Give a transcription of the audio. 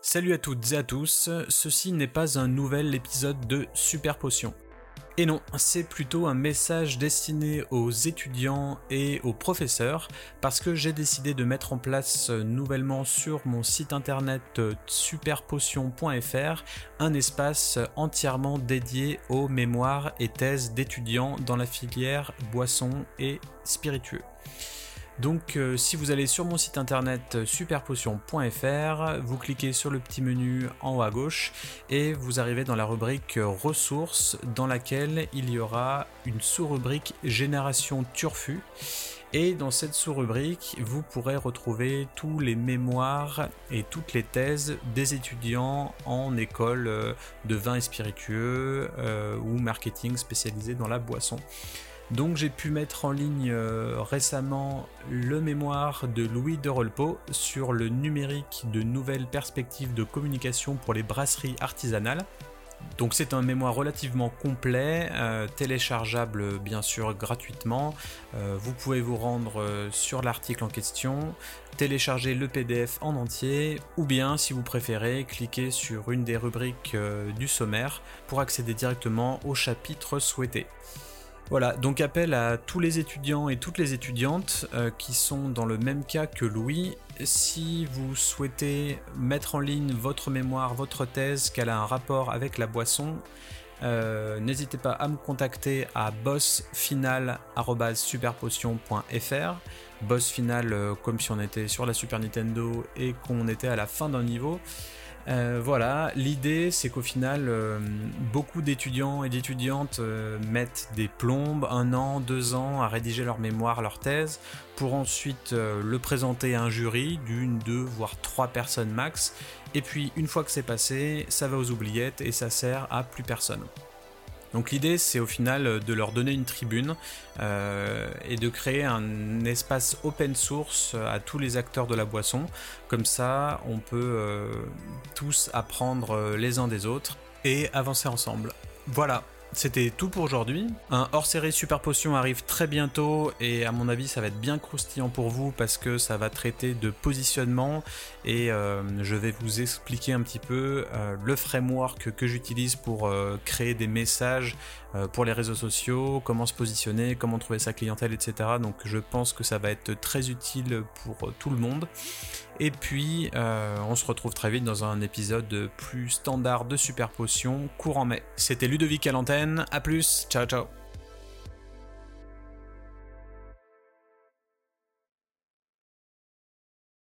Salut à toutes et à tous, ceci n'est pas un nouvel épisode de Super Potion. Et non, c'est plutôt un message destiné aux étudiants et aux professeurs, parce que j'ai décidé de mettre en place nouvellement sur mon site internet superpotion.fr un espace entièrement dédié aux mémoires et thèses d'étudiants dans la filière boissons et spiritueux. Donc euh, si vous allez sur mon site internet euh, superpotion.fr, vous cliquez sur le petit menu en haut à gauche et vous arrivez dans la rubrique euh, ressources dans laquelle il y aura une sous-rubrique génération turfu. Et dans cette sous-rubrique, vous pourrez retrouver tous les mémoires et toutes les thèses des étudiants en école de vin et spiritueux ou marketing spécialisé dans la boisson. Donc j'ai pu mettre en ligne euh, récemment le mémoire de Louis de Rolpo sur le numérique de nouvelles perspectives de communication pour les brasseries artisanales. Donc c'est un mémoire relativement complet, euh, téléchargeable bien sûr gratuitement. Euh, vous pouvez vous rendre sur l'article en question, télécharger le PDF en entier, ou bien si vous préférez, cliquer sur une des rubriques du sommaire pour accéder directement au chapitre souhaité. Voilà, donc appel à tous les étudiants et toutes les étudiantes euh, qui sont dans le même cas que Louis. Si vous souhaitez mettre en ligne votre mémoire, votre thèse, qu'elle a un rapport avec la boisson, euh, n'hésitez pas à me contacter à bossfinal.superpotion.fr. Boss final euh, comme si on était sur la Super Nintendo et qu'on était à la fin d'un niveau. Euh, voilà, l'idée c'est qu'au final, euh, beaucoup d'étudiants et d'étudiantes euh, mettent des plombes, un an, deux ans à rédiger leur mémoire, leur thèse, pour ensuite le présenter à un jury d'une, deux, voire trois personnes max. Et puis une fois que c'est passé, ça va aux oubliettes et ça sert à plus personne. Donc l'idée c'est au final euh, de leur donner une tribune euh, et de créer un espace open source euh, à tous les acteurs de la boisson. Comme ça on peut tous apprendre les uns des autres et avancer ensemble. Voilà, c'était tout pour aujourd'hui. Un hors-série Super Potion arrive très bientôt et à mon avis ça va être bien croustillant pour vous parce que ça va traiter de positionnement et euh, je vais vous expliquer un petit peu euh, le framework que j'utilise pour euh, créer des messages pour les réseaux sociaux, comment se positionner, comment trouver sa clientèle, etc. Donc je pense que ça va être très utile pour tout le monde. Et puis on se retrouve très vite dans un épisode plus standard de Super Potion courant mai. C'était Ludovic à l'antenne, à plus, ciao ciao